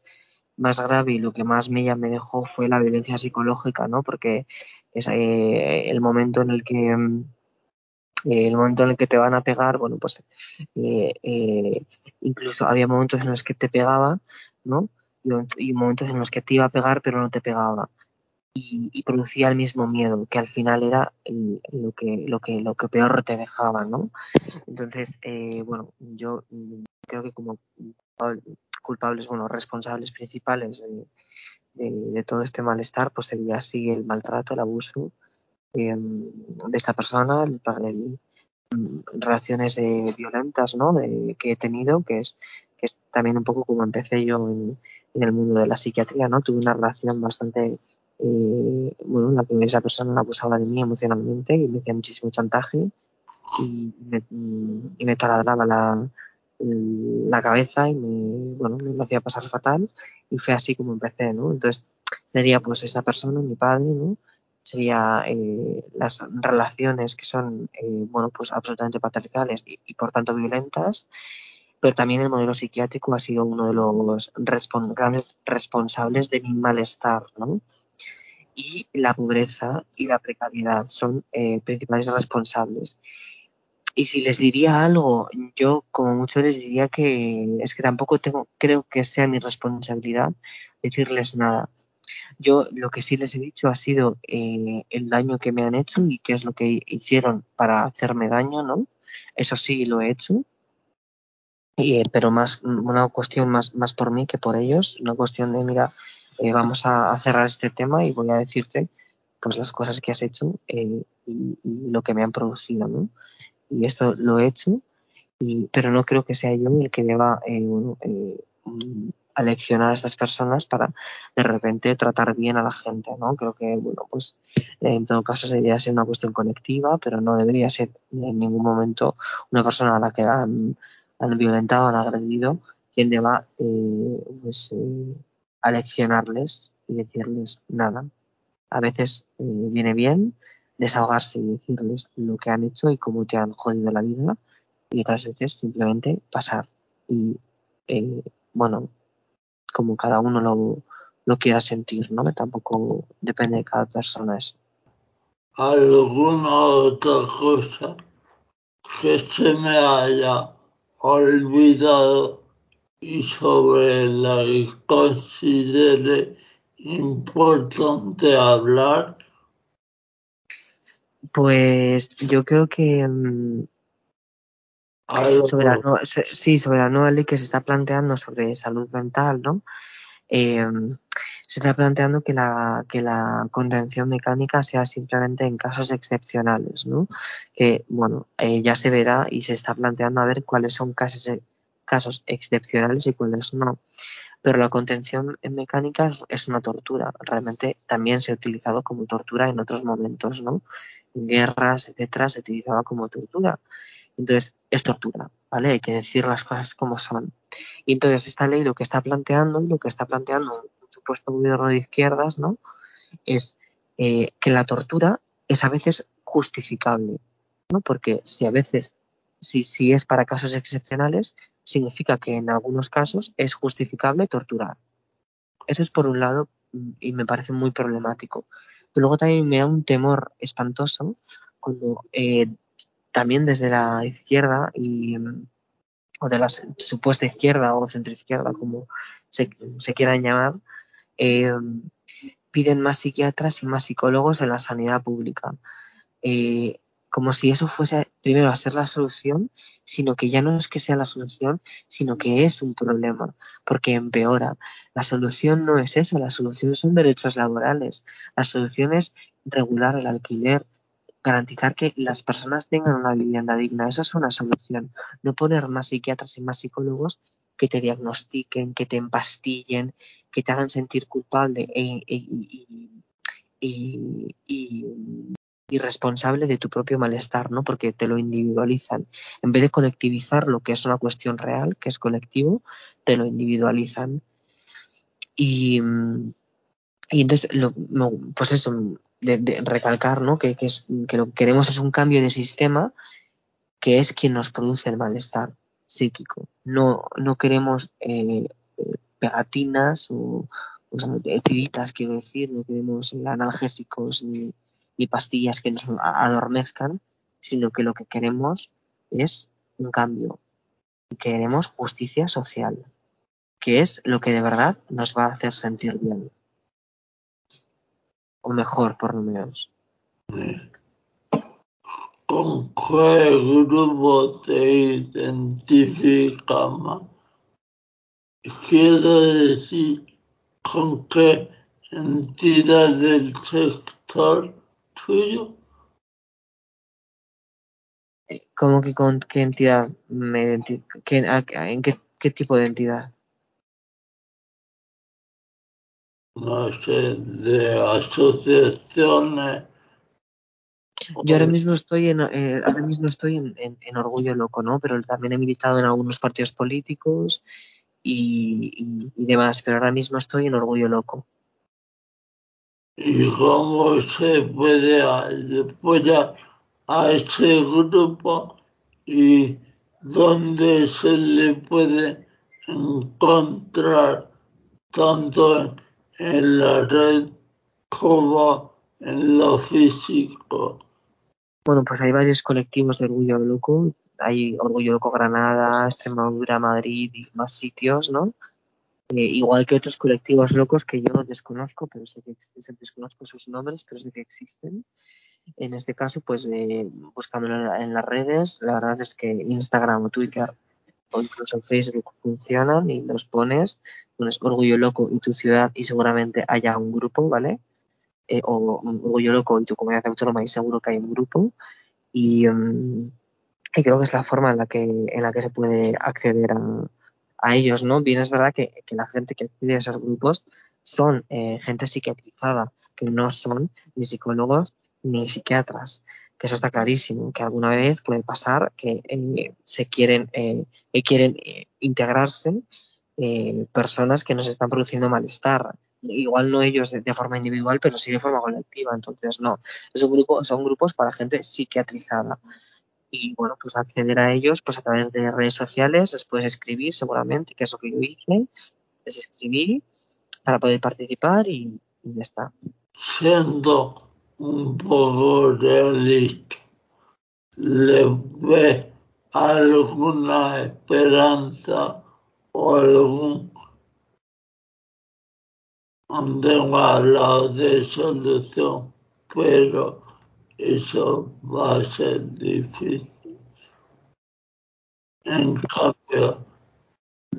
más grave y lo que más mella me dejó fue la violencia psicológica, ¿no? Porque es eh, el momento en el que el momento en el que te van a pegar, bueno, pues incluso había momentos en los que te pegaba, ¿no? Y, momentos en los que te iba a pegar pero no te pegaba y, producía el mismo miedo, que al final era el, lo, que, lo, que, lo que peor te dejaba, ¿no? Entonces, eh, bueno, yo creo que como culpables, bueno, responsables principales de, de, de todo este malestar, pues sería así el maltrato, el abuso eh, de esta persona, el, el, relaciones eh, violentas, ¿no? De, que he tenido, que es, que es también un poco como empecé yo en, el mundo de la psiquiatría, ¿no? Tuve una relación bastante eh, bueno, la que esa persona abusaba de mí emocionalmente y me hacía muchísimo chantaje y me, y me taladraba la, la cabeza y me, bueno, me lo hacía pasar fatal y fue así como empecé, ¿no? Entonces sería pues esa persona, mi padre, ¿no? Sería eh, las relaciones que son, eh, bueno, pues absolutamente patriarcales y, por tanto violentas, pero también el modelo psiquiátrico ha sido uno de los respon grandes responsables de mi malestar, ¿no? y la pobreza y la precariedad son eh, principales responsables. Y si les diría algo, yo como mucho les diría que es que tampoco tengo, creo que sea mi responsabilidad decirles nada. Yo lo que sí les he dicho ha sido eh, el daño que me han hecho y qué es lo que hicieron para hacerme daño, ¿no? Eso sí lo he hecho. Y, pero más una cuestión más, más por mí que por ellos, una cuestión de, mira, eh, vamos a, cerrar este tema y voy a decirte pues las cosas que has hecho eh, y, lo que me han producido, ¿no? Y esto lo he hecho, y, pero no creo que sea yo el que deba, eh, a estas personas para de repente tratar bien a la gente, ¿no? Creo que, bueno, pues en todo caso debería ser una cuestión colectiva, pero no debería ser en ningún momento una persona a la que han, violentado, han agredido, quien deba eh, pues, eh, aleccionarles y decirles nada. A veces eh, viene bien desahogarse y decirles lo que han hecho y cómo te han jodido la vida y otras veces simplemente pasar y eh, bueno como cada uno lo, lo quiera sentir no tampoco depende de cada persona eso. Alguna otra cosa que se me haya olvidado y sobre la que considere importante hablar pues yo creo que mm, sobre la nueva, sí, sobre la nueva ley que se está planteando sobre salud mental, ¿no? Eh, se está planteando que la, que la contención mecánica sea simplemente en casos excepcionales, ¿no? Que, bueno, eh, ya se verá y se está planteando a ver cuáles son casos, casos excepcionales y cuáles no. Pero la contención en mecánica es una tortura. Realmente también se ha utilizado como tortura en otros momentos, ¿no? En guerras, etcétera, se utilizaba como tortura. Entonces, es tortura, ¿vale? Hay que decir las cosas como son. Y entonces, esta ley lo que está planteando, lo que está planteando un supuesto gobierno de izquierdas, ¿no? Es eh, que la tortura es a veces justificable, ¿no? Porque si a veces, si, si es para casos excepcionales, significa que en algunos casos es justificable torturar. Eso es por un lado y me parece muy problemático. Pero luego también me da un temor espantoso cuando eh, también desde la izquierda y o de la supuesta izquierda o centroizquierda, como se, se quieran llamar, eh, piden más psiquiatras y más psicólogos en la sanidad pública. Eh, como si eso fuese primero a ser la solución, sino que ya no es que sea la solución, sino que es un problema, porque empeora. La solución no es eso, la solución son derechos laborales, la solución es regular el alquiler, garantizar que las personas tengan una vivienda digna. Eso es una solución. No poner más psiquiatras y más psicólogos que te diagnostiquen, que te empastillen, que te hagan sentir culpable e, e, y, responsable de tu propio malestar, ¿no? Porque te lo individualizan. En vez de colectivizar lo que es una cuestión real, que es colectivo, te lo individualizan. Y, y entonces, lo, pues eso, de, recalcar ¿no? que, que, es, que lo que queremos es un cambio de sistema que es quien nos produce el malestar psíquico. No, no queremos eh, pegatinas o, o tiritas, quiero decir, no queremos analgésicos ni, ni pastillas que nos adormezcan, sino que lo que queremos es un cambio. Queremos justicia social, que es lo que de verdad nos va a hacer sentir bien o mejor por lo menos. ¿Con qué grupo te identificas más? Quiero decir, ¿con qué entidad del sector tuyo? ¿Cómo que con qué entidad me identifico? ¿En qué, qué tipo de entidad? No sé, de asociaciones. Yo ahora mismo estoy en, eh, ahora mismo estoy en, en, en, Orgullo Loco, ¿no? Pero también he militado en algunos partidos políticos y, y, y, demás, pero ahora mismo estoy en Orgullo Loco. ¿Y cómo se puede apoyar a ese grupo y dónde se le puede encontrar tanto en la red como en lo físico. Bueno, pues hay varios colectivos de Orgullo Loco. Hay Orgullo Loco Granada, Extremadura, Madrid y más sitios, ¿no? Eh, igual que otros colectivos locos que yo desconozco, pero sé que desconozco sus nombres, pero sé que existen. En este caso, pues eh, buscándolo en las redes, la verdad es que Instagram o Twitter o incluso Facebook funcionan y los pones, pones Orgullo Loco y tu ciudad y seguramente haya un grupo, ¿vale? Eh, o Orgullo Loco y tu comunidad autónoma y seguro que hay un grupo. Y, um, creo que es la forma en la que, en la que se puede acceder a, ellos, ¿no? Bien es verdad que, la gente que accede a esos grupos son eh, gente psiquiatrizada, que no son ni psicólogos ni psiquiatras, que eso está clarísimo, que alguna vez puede pasar que eh, se quieren, eh, quieren eh, integrarse personas que nos están produciendo malestar. Igual no ellos de, forma individual, pero sí de forma colectiva. Entonces, no. Es un son grupos para gente psiquiatrizada. Y bueno, pues acceder a ellos pues a través de redes sociales, les puedes escribir seguramente, que es lo que yo hice, es escribir para poder participar y, y ya está. Siendo un poco realista, ¿le ve alguna esperanza o algún lado de solución? Pero eso va a ser difícil. En cambio,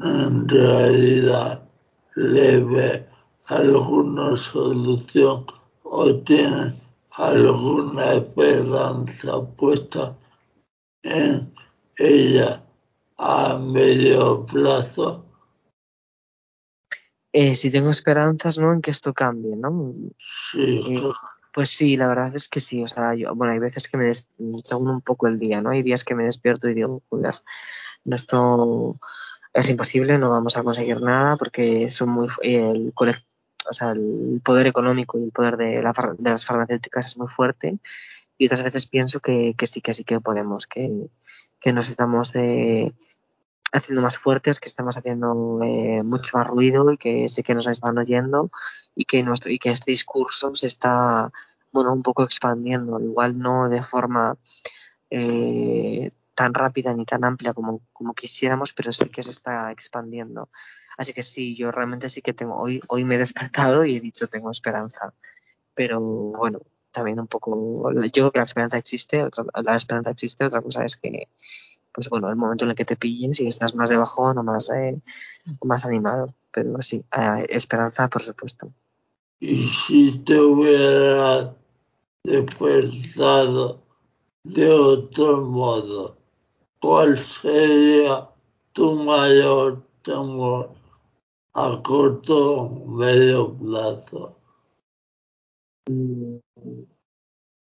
en realidad le ve alguna solución o tiene alguna esperanza puesta en ella a medio plazo? Eh, si tengo esperanzas, ¿no? En que esto cambie, ¿no? Sí, eh, Pues sí, la verdad es que sí. O sea, yo, bueno, hay veces que me des, según un poco el día, ¿no? Hay días que me despierto y digo, joder, esto es imposible, no vamos a conseguir nada porque son muy, el, o sea, el poder económico y el poder de, las farmacéuticas es muy fuerte y otras veces pienso que, sí, que sí que podemos, que, nos estamos eh, haciendo más fuertes, que estamos haciendo eh, mucho más ruido y que sí que nos están oyendo y que, nuestro, y que este discurso se está, bueno, un poco expandiendo, igual no de forma eh, tan rápida ni tan amplia como, como quisiéramos, pero sí que se está expandiendo. Así que sí, yo realmente sí que tengo, hoy, hoy me he despertado y he dicho tengo esperanza. Pero bueno, también un poco, yo creo que la esperanza existe, otra, la esperanza existe, otra cosa es que, pues bueno, el momento en el que te pillen, si estás más de bajón o más, eh, más animado, pero sí, esperanza por supuesto. Y si te hubiera despertado de otro modo, ¿cuál sería tu mayor temor? A corto medio plazo.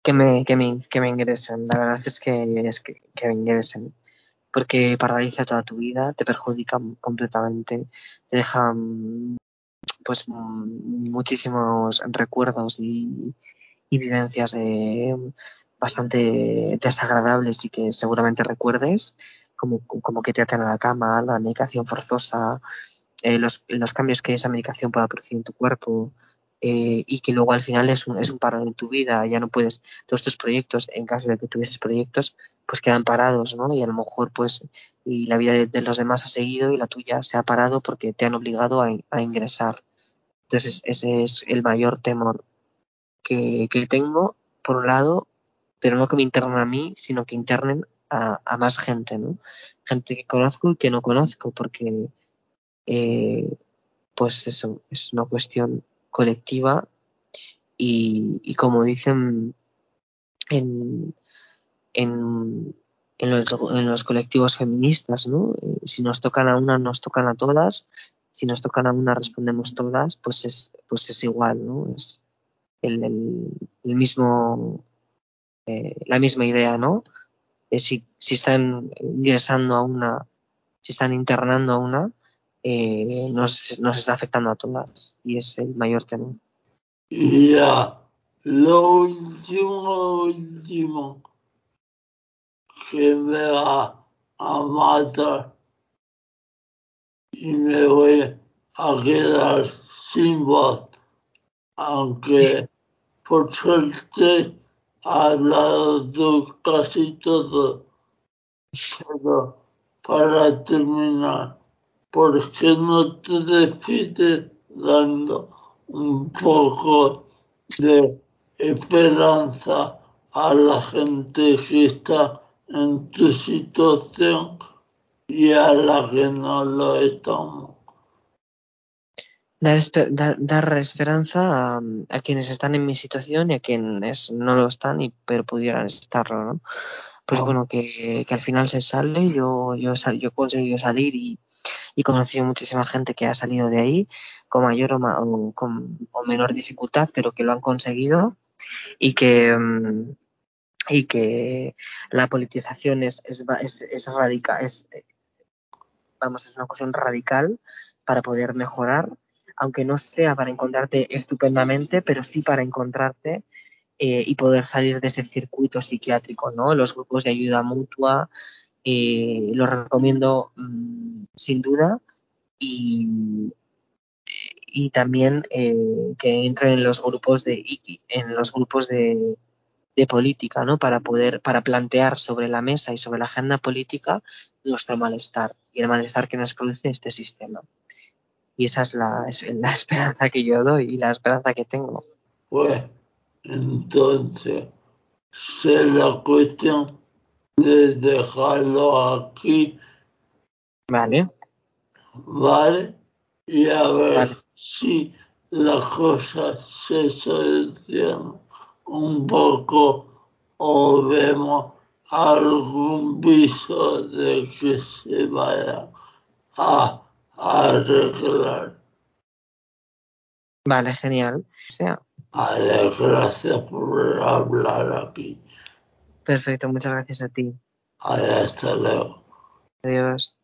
Que me, que, me, que me ingresen, la verdad es que, es que, que me ingresen, porque paraliza toda tu vida, te perjudica completamente, te deja pues muchísimos recuerdos y, y vivencias bastante desagradables y que seguramente recuerdes, como, como que te atan a la cama, la medicación forzosa, eh, los, cambios que esa medicación pueda producir en tu cuerpo eh, y que luego al final es un, es un paro en tu vida, ya no puedes, todos tus proyectos, en caso de que tuvieses proyectos, pues quedan parados, ¿no? Y a lo mejor pues y la vida de, los demás ha seguido y la tuya se ha parado porque te han obligado a, a ingresar. Entonces ese es el mayor temor que, que, tengo, por un lado, pero no que me internen a mí, sino que internen a, a más gente, ¿no? Gente que conozco y que no conozco, porque eh, pues eso, es una cuestión colectiva y, como dicen en, en, los, colectivos feministas, ¿no? Eh, si nos tocan a una, nos tocan a todas, si nos tocan a una, respondemos todas, pues es, pues es igual, ¿no? Es el, el, mismo, eh, la misma idea, ¿no? si, si están ingresando a una, si están internando a una, eh, nos, nos, está afectando a todas y es el mayor tema. Y ya, lo último, último que me va a matar y me voy a quedar sin voz, aunque por suerte ha hablado casi todo. Pero para terminar, ¿por qué no te despides dando un poco de esperanza a la gente que está en tu situación y a la que no lo estamos? Dar, dar, esperanza a, quienes están en mi situación y a quienes no lo están, y, pero pudieran estarlo, ¿no? Pues ah. bueno, que, que, al final se sale, yo, yo, yo he conseguido salir y, y he conocido muchísima gente que ha salido de ahí con mayor o, con, menor dificultad, pero que lo han conseguido y que, mm, y que la politización es, es, es, radical, es, vamos, es una cuestión radical para poder mejorar, aunque no sea para encontrarte estupendamente, pero sí para encontrarte eh, y poder salir de ese circuito psiquiátrico, ¿no? Los grupos de ayuda mutua, eh, los recomiendo mm, sin duda y, y también eh, que entren en los grupos de en los grupos de, de, política, ¿no? Para poder para plantear sobre la mesa y sobre la agenda política nuestro malestar y el malestar que nos produce este sistema. Y esa es la, la esperanza que yo doy y la esperanza que tengo. Pues entonces será cuestión de dejarlo aquí. Vale. Vale. Y a ver si las cosas se solucionan un poco o vemos algún viso de que se vaya a arreglar. Vale, genial. sea. Vale, gracias por hablar aquí. Perfecto, muchas gracias a ti. Hasta luego. Adiós.